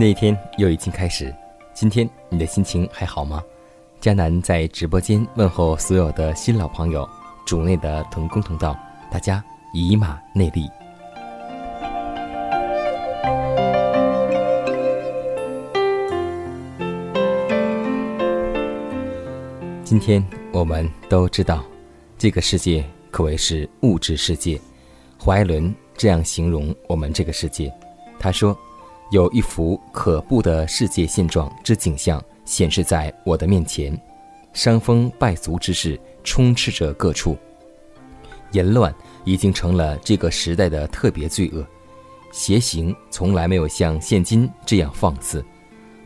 那一天又已经开始，今天你的心情还好吗？迦南在直播间问候所有的新老朋友，主内的同工同道，大家以马内利。今天我们都知道，这个世界可谓是物质世界。怀伦这样形容我们这个世界，他说。有一幅可怖的世界现状之景象显示在我的面前，伤风败俗之事充斥着各处，淫乱已经成了这个时代的特别罪恶，邪行从来没有像现今这样放肆，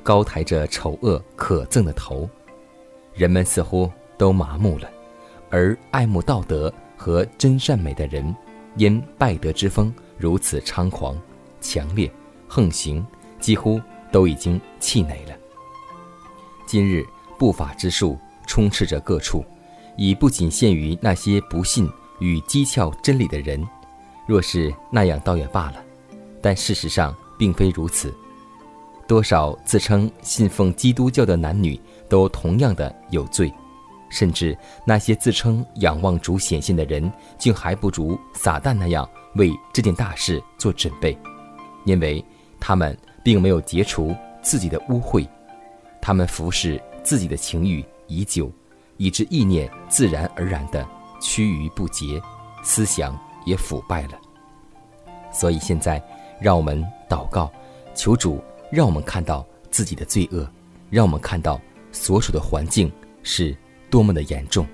高抬着丑恶可憎的头，人们似乎都麻木了，而爱慕道德和真善美的人，因败德之风如此猖狂、强烈。横行几乎都已经气馁了。今日不法之术充斥着各处，已不仅限于那些不信与讥诮真理的人。若是那样倒也罢了，但事实上并非如此。多少自称信奉基督教的男女都同样的有罪，甚至那些自称仰望主显现的人，竟还不如撒旦那样为这件大事做准备，因为。他们并没有解除自己的污秽，他们服侍自己的情欲已久，以致意念自然而然的趋于不洁，思想也腐败了。所以现在，让我们祷告，求主让我们看到自己的罪恶，让我们看到所处的环境是多么的严重，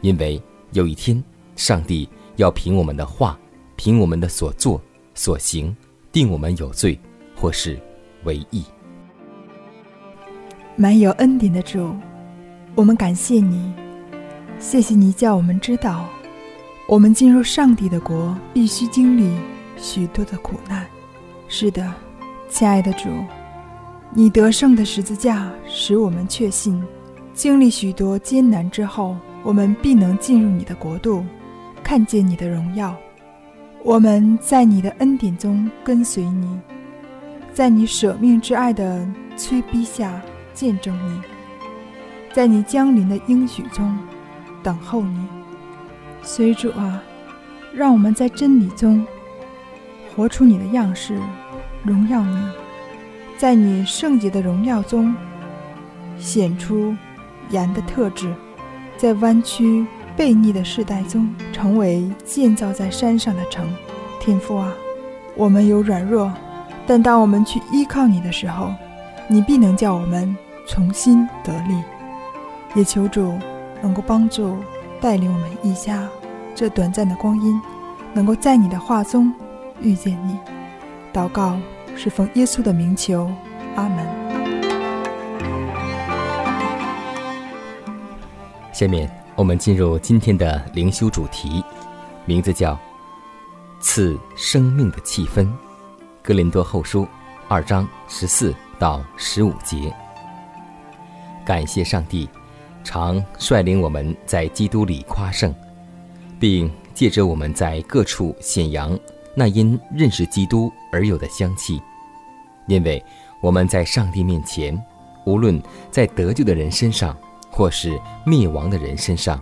因为有一天，上帝要凭我们的话，凭我们的所作所行，定我们有罪。或是为义，满有恩典的主，我们感谢你，谢谢你叫我们知道，我们进入上帝的国必须经历许多的苦难。是的，亲爱的主，你得胜的十字架使我们确信，经历许多艰难之后，我们必能进入你的国度，看见你的荣耀。我们在你的恩典中跟随你。在你舍命之爱的催逼下见证你，在你降临的应许中等候你，随主啊，让我们在真理中活出你的样式，荣耀你，在你圣洁的荣耀中显出盐的特质，在弯曲悖逆的世代中成为建造在山上的城。天父啊，我们有软弱。但当我们去依靠你的时候，你必能叫我们重新得力。也求主能够帮助带领我们一家这短暂的光阴，能够在你的话中遇见你。祷告是奉耶稣的名求，阿门。下面我们进入今天的灵修主题，名字叫“赐生命的气氛”。哥林多后书二章十四到十五节，感谢上帝，常率领我们在基督里夸胜，并借着我们在各处显扬那因认识基督而有的香气。因为我们在上帝面前，无论在得救的人身上，或是灭亡的人身上，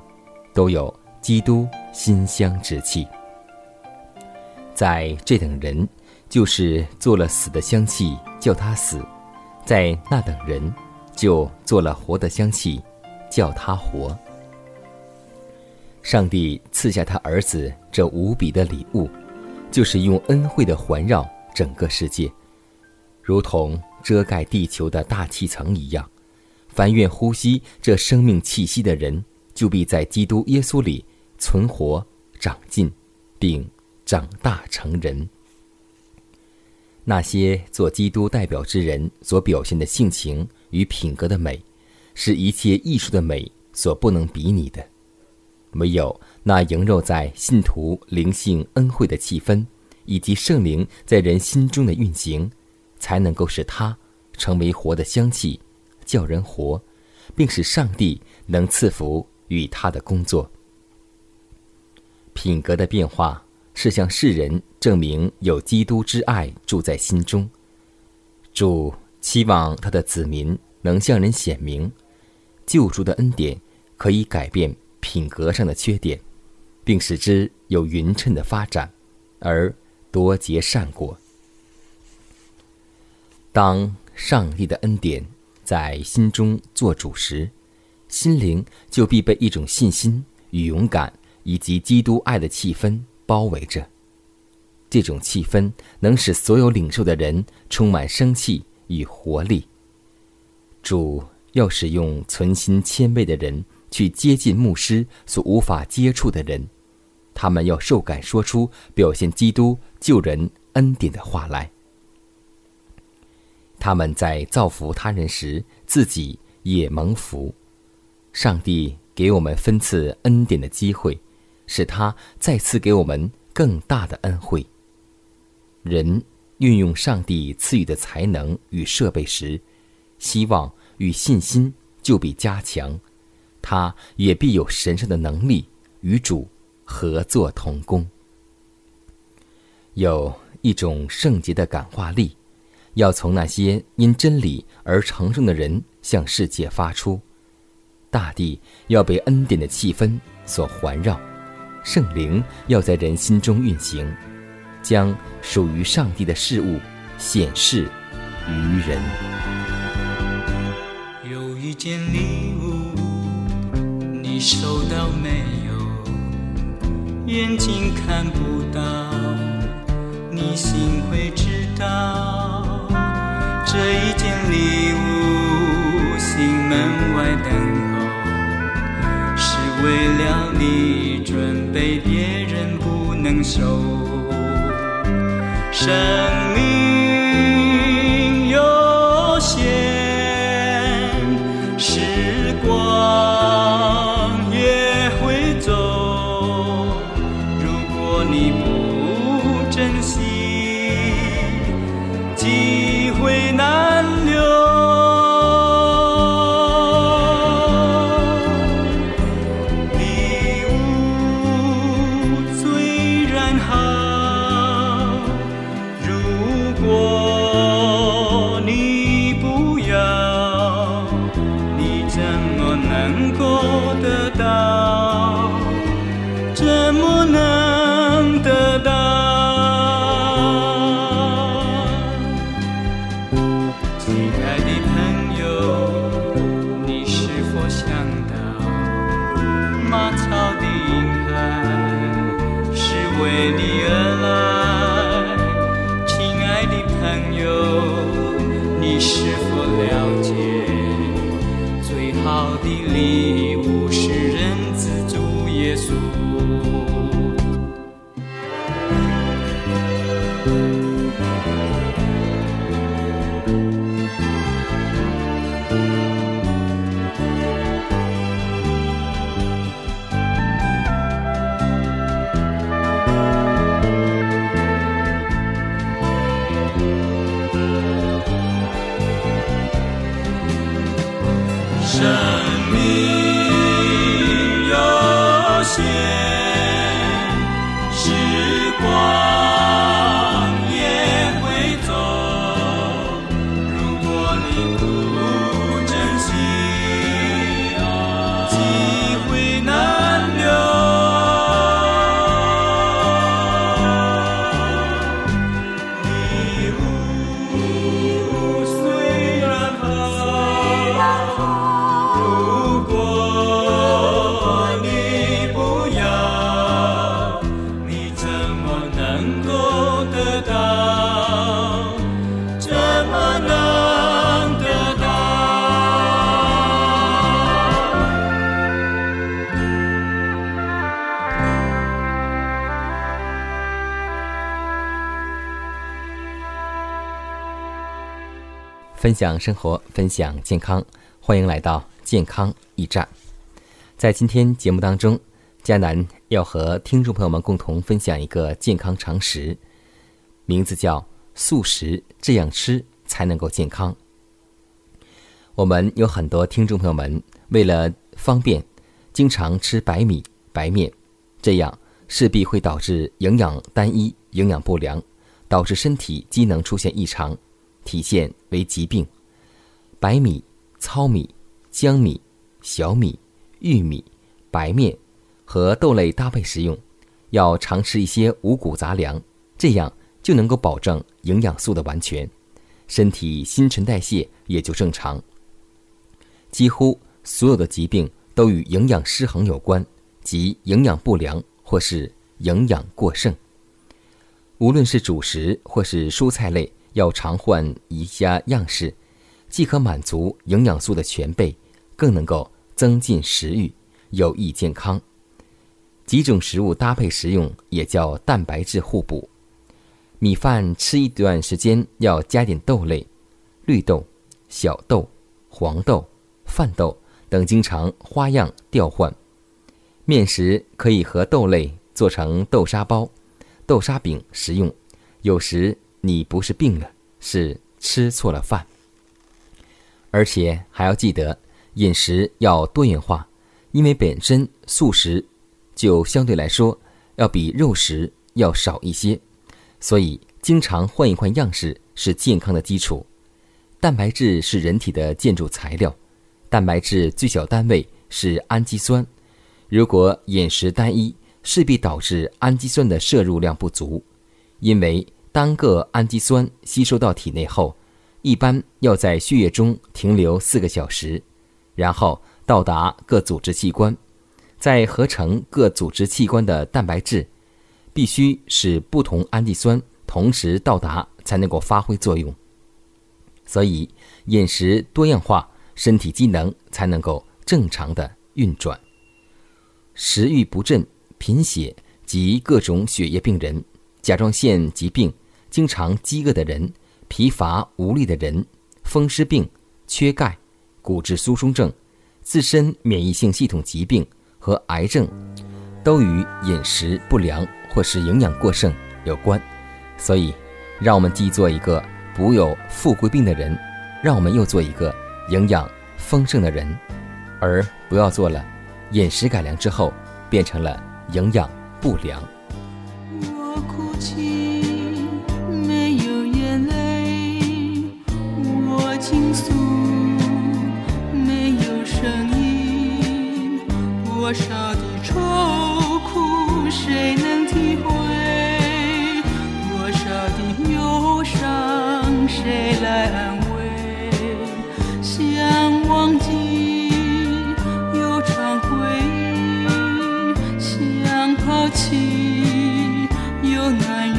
都有基督馨香之气。在这等人，就是做了死的香气，叫他死；在那等人，就做了活的香气，叫他活。上帝赐下他儿子这无比的礼物，就是用恩惠的环绕整个世界。如同遮盖地球的大气层一样，凡愿呼吸这生命气息的人，就必在基督耶稣里存活、长进，并长大成人。那些做基督代表之人所表现的性情与品格的美，是一切艺术的美所不能比拟的。唯有那萦绕在信徒灵性恩惠的气氛，以及圣灵在人心中的运行。才能够使它成为活的香气，叫人活，并使上帝能赐福与他的工作。品格的变化是向世人证明有基督之爱住在心中。主期望他的子民能向人显明，救赎的恩典可以改变品格上的缺点，并使之有匀称的发展，而多结善果。当上帝的恩典在心中做主时，心灵就必被一种信心与勇敢以及基督爱的气氛包围着。这种气氛能使所有领受的人充满生气与活力。主要使用存心谦卑的人去接近牧师所无法接触的人，他们要受感说出表现基督救人恩典的话来。他们在造福他人时，自己也蒙福。上帝给我们分赐恩典的机会，使他再次给我们更大的恩惠。人运用上帝赐予的才能与设备时，希望与信心就必加强，他也必有神圣的能力与主合作同工。有一种圣洁的感化力。要从那些因真理而成圣的人向世界发出，大地要被恩典的气氛所环绕，圣灵要在人心中运行，将属于上帝的事物显示于人。有一件礼物，你收到没有？眼睛看不到，你心会知道。这一件礼物，心门外等候，是为了你准备，别人不能收。生命分享生活，分享健康，欢迎来到健康驿站。在今天节目当中，佳南要和听众朋友们共同分享一个健康常识，名字叫“素食这样吃才能够健康”。我们有很多听众朋友们为了方便，经常吃白米、白面，这样势必会导致营养单一、营养不良，导致身体机能出现异常。体现为疾病，白米、糙米、江米、小米、玉米、白面和豆类搭配食用，要常吃一些五谷杂粮，这样就能够保证营养素的完全，身体新陈代谢也就正常。几乎所有的疾病都与营养失衡有关，即营养不良或是营养过剩。无论是主食或是蔬菜类。要常换一下样式，既可满足营养素的全备，更能够增进食欲，有益健康。几种食物搭配食用也叫蛋白质互补。米饭吃一段时间要加点豆类，绿豆、小豆、黄豆、饭豆等，经常花样调换。面食可以和豆类做成豆沙包、豆沙饼食用，有时。你不是病了，是吃错了饭。而且还要记得饮食要多元化，因为本身素食就相对来说要比肉食要少一些，所以经常换一换样式是健康的基础。蛋白质是人体的建筑材料，蛋白质最小单位是氨基酸。如果饮食单一，势必导致氨基酸的摄入量不足，因为。单个氨基酸吸收到体内后，一般要在血液中停留四个小时，然后到达各组织器官，再合成各组织器官的蛋白质。必须使不同氨基酸同时到达，才能够发挥作用。所以，饮食多样化，身体机能才能够正常的运转。食欲不振、贫血及各种血液病人、甲状腺疾病。经常饥饿的人、疲乏无力的人、风湿病、缺钙、骨质疏松症、自身免疫性系统疾病和癌症，都与饮食不良或是营养过剩有关。所以，让我们既做一个不有富贵病的人，让我们又做一个营养丰盛的人，而不要做了饮食改良之后变成了营养不良。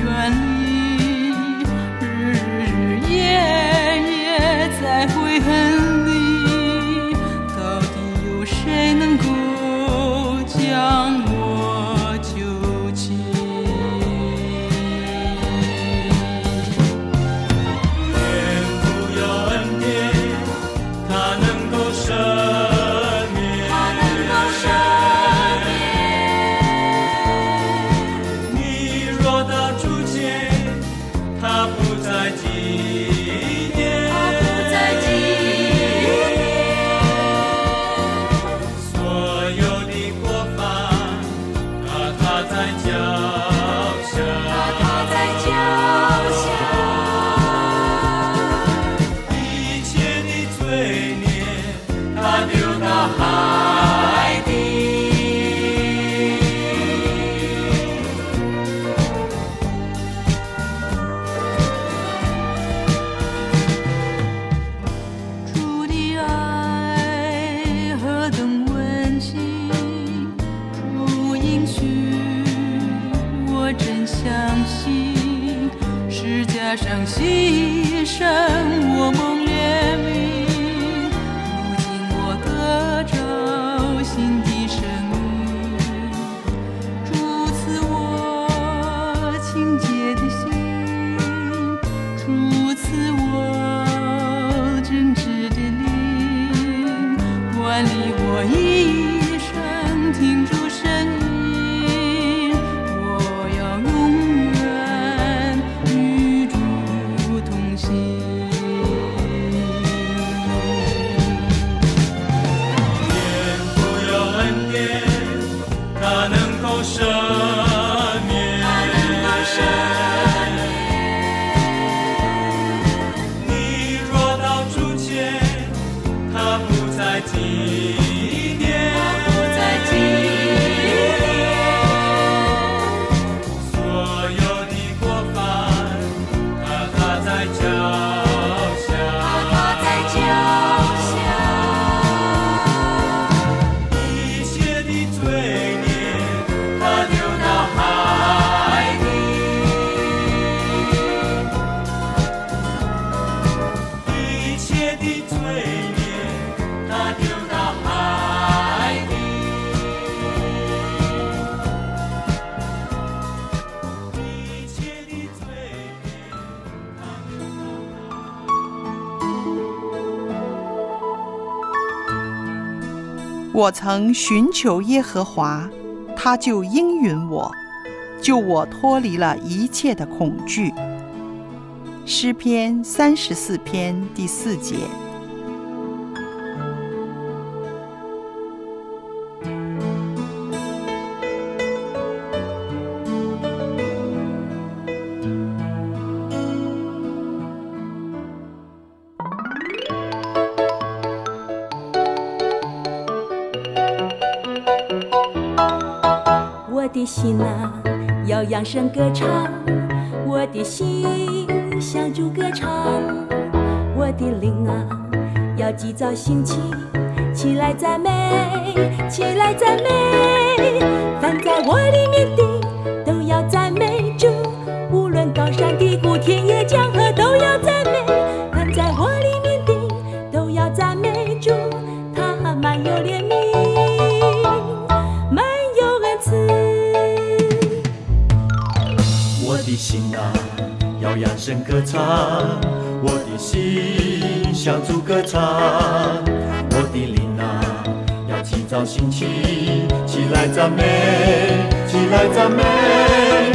远离。我曾寻求耶和华，他就应允我，救我脱离了一切的恐惧。诗篇三十四篇第四节。扬声歌唱；我的心像主歌唱；我的灵啊，要及早兴起，起来赞美，起来赞美。放在我里面的，声歌唱；我的心像主歌唱；我的灵啊，要起早兴起，起来赞美，起来赞美。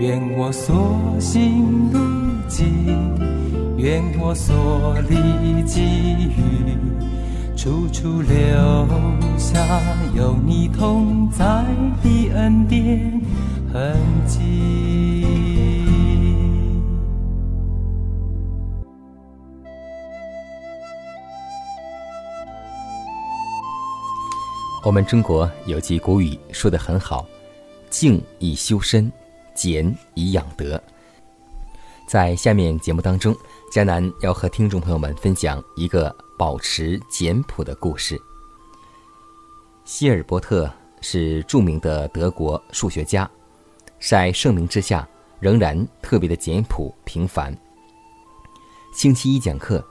愿我所行路径，愿我所历际遇，处处留下有你同在的恩典痕迹。我们中国有句古语说得很好：“静以修身，俭以养德。”在下面节目当中，迦南要和听众朋友们分享一个保持简朴的故事。希尔伯特是著名的德国数学家，在盛名之下，仍然特别的简朴平凡。星期一讲课，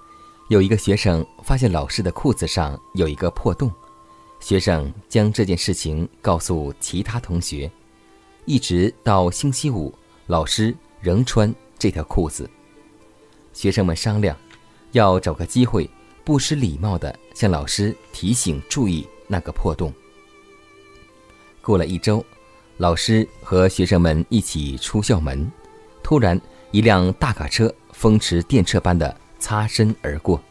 有一个学生发现老师的裤子上有一个破洞。学生将这件事情告诉其他同学，一直到星期五，老师仍穿这条裤子。学生们商量，要找个机会，不失礼貌地向老师提醒注意那个破洞。过了一周，老师和学生们一起出校门，突然一辆大卡车风驰电掣般的擦身而过。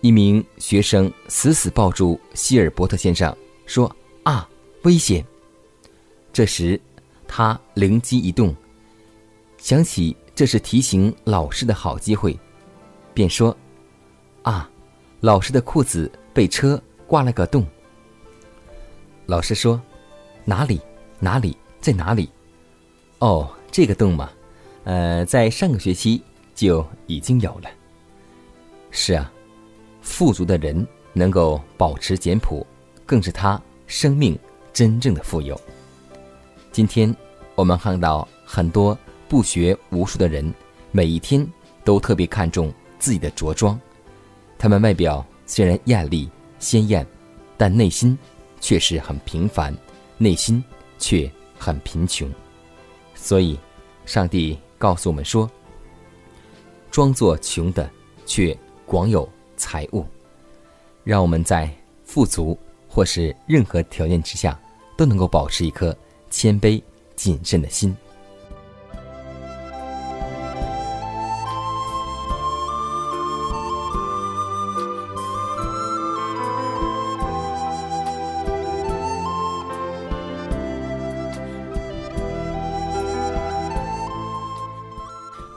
一名学生死死抱住希尔伯特先生，说：“啊，危险！”这时，他灵机一动，想起这是提醒老师的好机会，便说：“啊，老师的裤子被车刮了个洞。”老师说：“哪里？哪里？在哪里？”哦，这个洞嘛，呃，在上个学期就已经有了。是啊。富足的人能够保持简朴，更是他生命真正的富有。今天我们看到很多不学无术的人，每一天都特别看重自己的着装，他们外表虽然艳丽鲜艳，但内心却是很平凡，内心却很贫穷。所以，上帝告诉我们说：“装作穷的，却广有。”财物，让我们在富足或是任何条件之下，都能够保持一颗谦卑谨慎的心。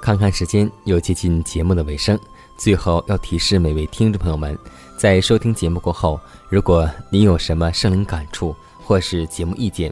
看看时间，又接近节目的尾声。最后要提示每位听众朋友们，在收听节目过后，如果您有什么生灵感触或是节目意见，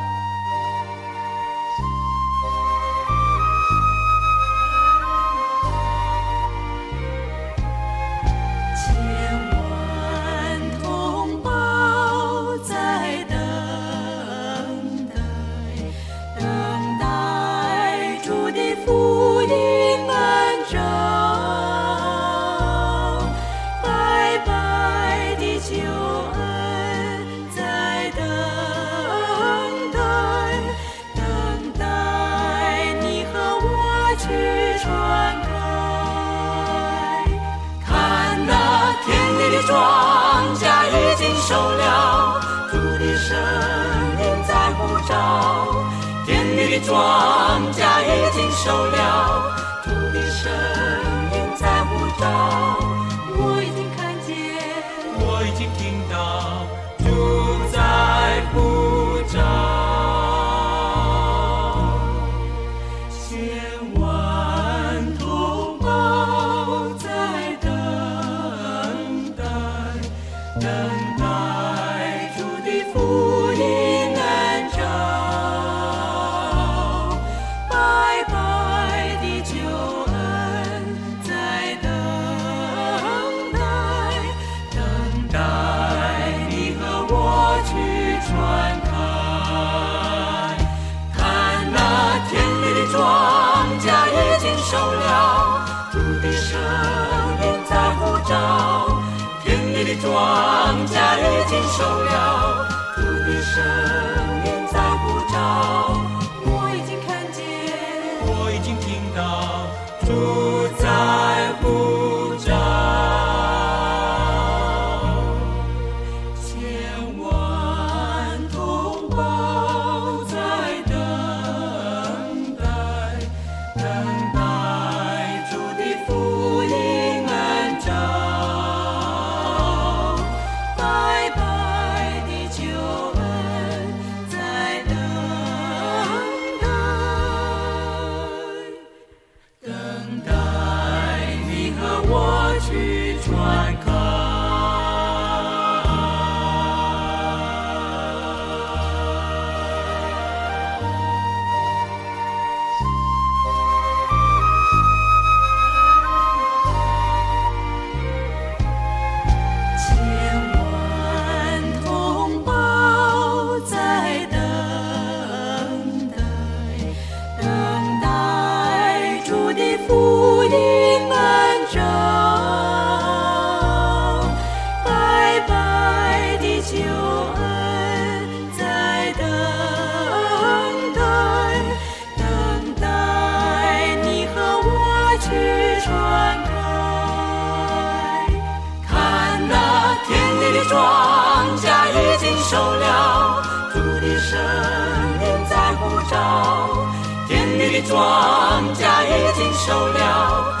Oh. 庄稼已经收了，受了